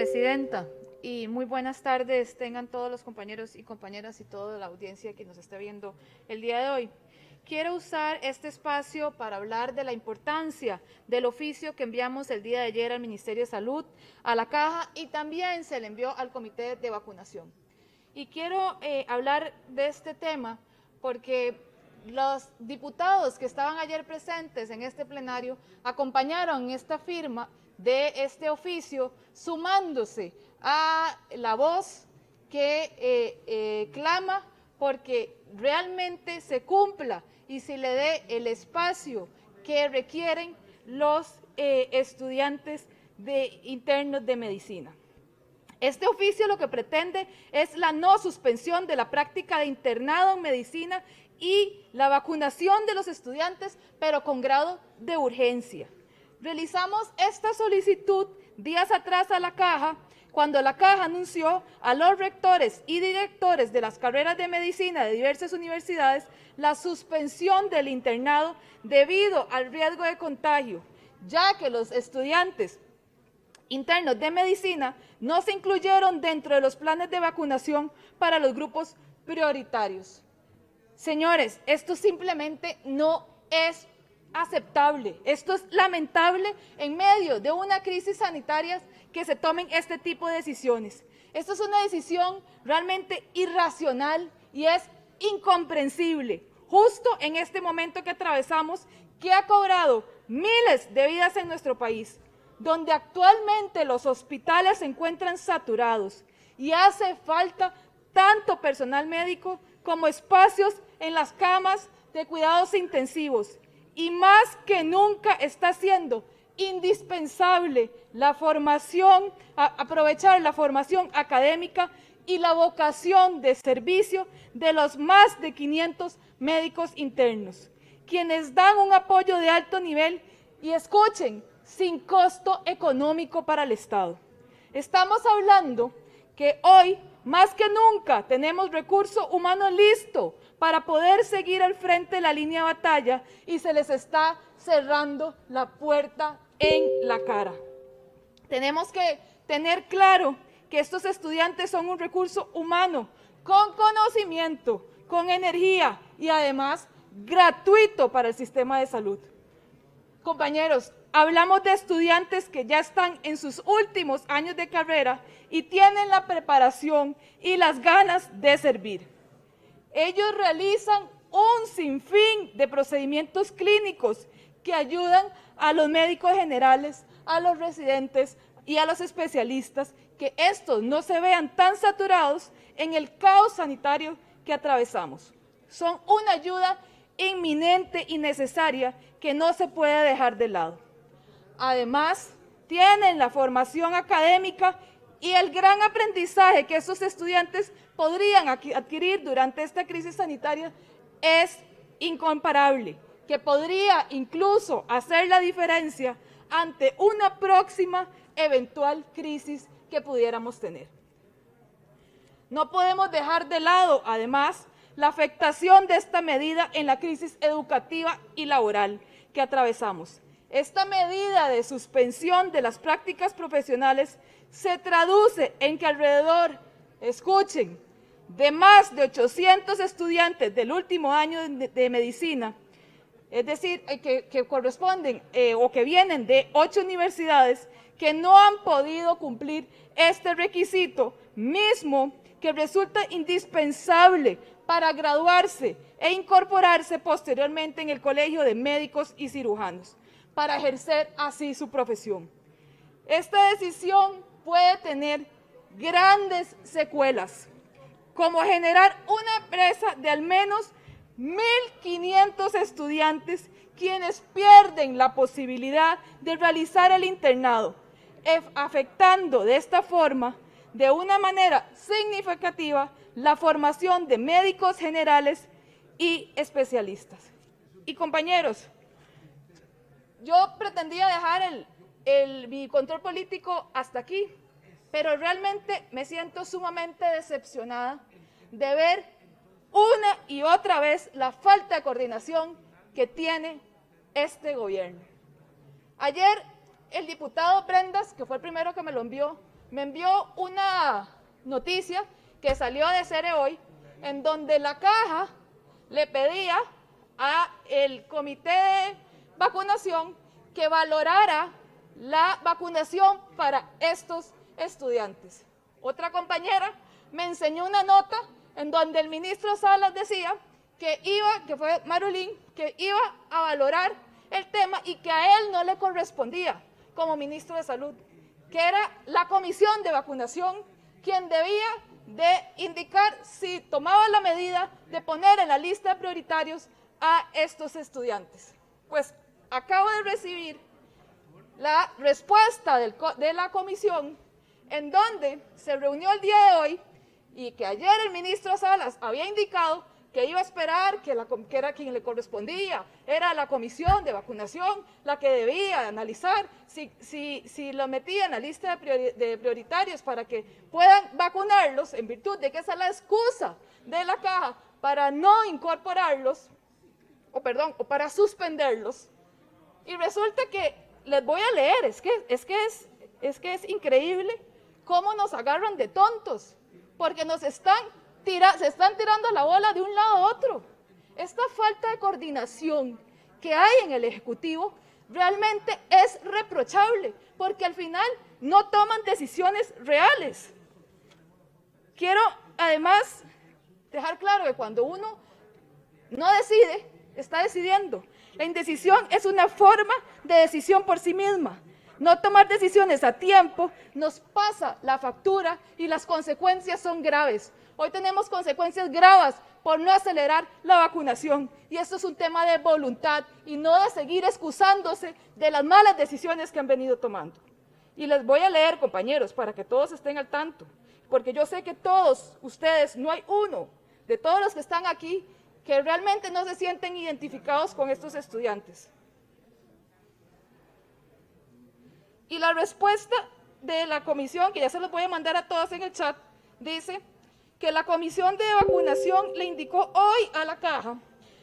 Presidenta, y muy buenas tardes tengan todos los compañeros y compañeras y toda la audiencia que nos está viendo el día de hoy. Quiero usar este espacio para hablar de la importancia del oficio que enviamos el día de ayer al Ministerio de Salud, a la Caja y también se le envió al Comité de Vacunación. Y quiero eh, hablar de este tema porque los diputados que estaban ayer presentes en este plenario acompañaron esta firma de este oficio sumándose a la voz que eh, eh, clama porque realmente se cumpla y se le dé el espacio que requieren los eh, estudiantes de internos de medicina. Este oficio lo que pretende es la no suspensión de la práctica de internado en medicina y la vacunación de los estudiantes, pero con grado de urgencia. Realizamos esta solicitud días atrás a la Caja, cuando la Caja anunció a los rectores y directores de las carreras de medicina de diversas universidades la suspensión del internado debido al riesgo de contagio, ya que los estudiantes internos de medicina no se incluyeron dentro de los planes de vacunación para los grupos prioritarios. Señores, esto simplemente no es aceptable. Esto es lamentable en medio de una crisis sanitaria que se tomen este tipo de decisiones. Esto es una decisión realmente irracional y es incomprensible, justo en este momento que atravesamos, que ha cobrado miles de vidas en nuestro país, donde actualmente los hospitales se encuentran saturados y hace falta tanto personal médico como espacios en las camas de cuidados intensivos y más que nunca está siendo indispensable la formación, aprovechar la formación académica y la vocación de servicio de los más de 500 médicos internos, quienes dan un apoyo de alto nivel y escuchen, sin costo económico para el Estado. Estamos hablando que hoy, más que nunca, tenemos recurso humano listo para poder seguir al frente de la línea de batalla y se les está cerrando la puerta en la cara. Tenemos que tener claro que estos estudiantes son un recurso humano con conocimiento, con energía y además gratuito para el sistema de salud. Compañeros, hablamos de estudiantes que ya están en sus últimos años de carrera y tienen la preparación y las ganas de servir. Ellos realizan un sinfín de procedimientos clínicos que ayudan a los médicos generales, a los residentes y a los especialistas que estos no se vean tan saturados en el caos sanitario que atravesamos. Son una ayuda inminente y necesaria que no se puede dejar de lado. Además, tienen la formación académica y el gran aprendizaje que esos estudiantes podrían adquirir durante esta crisis sanitaria es incomparable, que podría incluso hacer la diferencia ante una próxima eventual crisis que pudiéramos tener. No podemos dejar de lado, además, la afectación de esta medida en la crisis educativa y laboral que atravesamos. Esta medida de suspensión de las prácticas profesionales se traduce en que alrededor, escuchen, de más de 800 estudiantes del último año de, medicina, es decir, eh, que, corresponden eh, o que vienen de ocho universidades que no han podido cumplir este requisito mismo que resulta indispensable para graduarse e incorporarse posteriormente en el Colegio de Médicos y Cirujanos, para ejercer así su profesión. Esta decisión puede tener grandes secuelas, como generar una empresa de al menos 1.500 estudiantes quienes pierden la posibilidad de realizar el internado, afectando de esta forma, de una manera significativa, la formación de médicos generales y especialistas. Y compañeros, yo pretendía dejar el, el, control político hasta aquí, pero realmente me siento sumamente decepcionada de ver una y otra vez la falta de coordinación que tiene este gobierno. Ayer el diputado Prendas, que fue el primero que me lo envió, me envió una noticia que salió de Cere hoy, en donde la caja le pedía a el comité de vacunación que valorara la vacunación para estos estudiantes. Otra compañera me enseñó una nota en donde el ministro Salas decía que iba, que fue Marulín, que iba a valorar el tema y que a él no le correspondía como ministro de Salud, que era la comisión de vacunación quien debía de indicar si tomaba la medida de poner en la lista de prioritarios a estos estudiantes. Pues acabo de recibir la respuesta de la comisión en donde se reunió el día de hoy y que ayer el ministro Salas había indicado que iba a esperar que, la, era quien le correspondía, era la comisión de vacunación la que debía analizar si, si, si lo metía en la lista de, de, prioritarios para que puedan vacunarlos, en virtud de que esa es la excusa de la caja para no incorporarlos, o perdón, o para suspenderlos. Y resulta que, les voy a leer, es que es, que es, es, que es increíble cómo nos agarran de tontos, porque nos están se están tirando la bola de un lado a otro. Esta falta de coordinación que hay en el Ejecutivo realmente es reprochable, porque al final no toman decisiones reales. Quiero además dejar claro que cuando uno no decide, está decidiendo. La indecisión es una forma de decisión por sí misma. No tomar decisiones a tiempo nos pasa la factura y las consecuencias son graves. Hoy tenemos consecuencias graves por no acelerar la vacunación. Y esto es un tema de voluntad y no de seguir excusándose de las malas decisiones que han venido tomando. Y les voy a leer, compañeros, para que todos estén al tanto, porque yo sé que todos ustedes, no hay uno de todos los que están aquí que realmente no se sienten identificados con estos estudiantes. Y la respuesta de la comisión, que ya se los voy a mandar a todos en el chat, dice, que la Comisión de Vacunación le indicó hoy a la Caja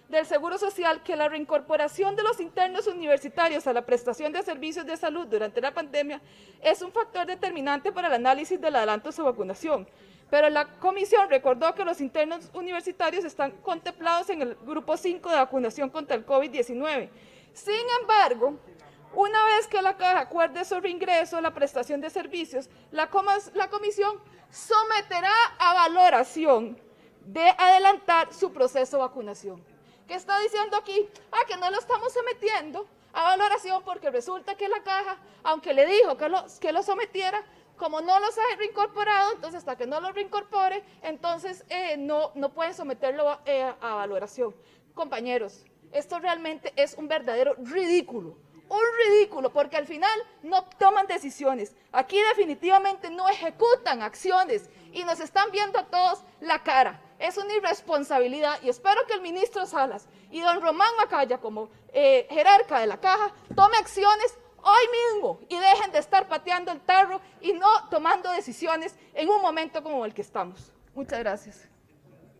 del Seguro Social que la reincorporación de los internos universitarios a la prestación de servicios de salud durante la pandemia es un factor determinante para el análisis del adelanto de su vacunación. Pero la comisión recordó que los internos universitarios están contemplados en el grupo 5 de vacunación contra el COVID-19. Sin embargo, una vez que la caja acuerde sobre ingreso a la prestación de servicios, la, la comisión someterá a valoración de adelantar su proceso de vacunación. ¿Qué está diciendo aquí? Ah, que no lo estamos sometiendo a valoración porque resulta que la caja, aunque le dijo que lo, que lo sometiera, como no los ha reincorporado, entonces hasta que no lo reincorpore, entonces eh, no, no pueden someterlo eh, a valoración. Compañeros, esto realmente es un verdadero ridículo un ridículo, porque al final no toman decisiones. Aquí definitivamente no ejecutan acciones y nos están viendo a todos la cara. Es una irresponsabilidad y espero que el ministro Salas y don Román Macaya, como eh, jerarca de la caja, tome acciones hoy mismo y dejen de estar pateando el tarro y no tomando decisiones en un momento como el que estamos. Muchas gracias.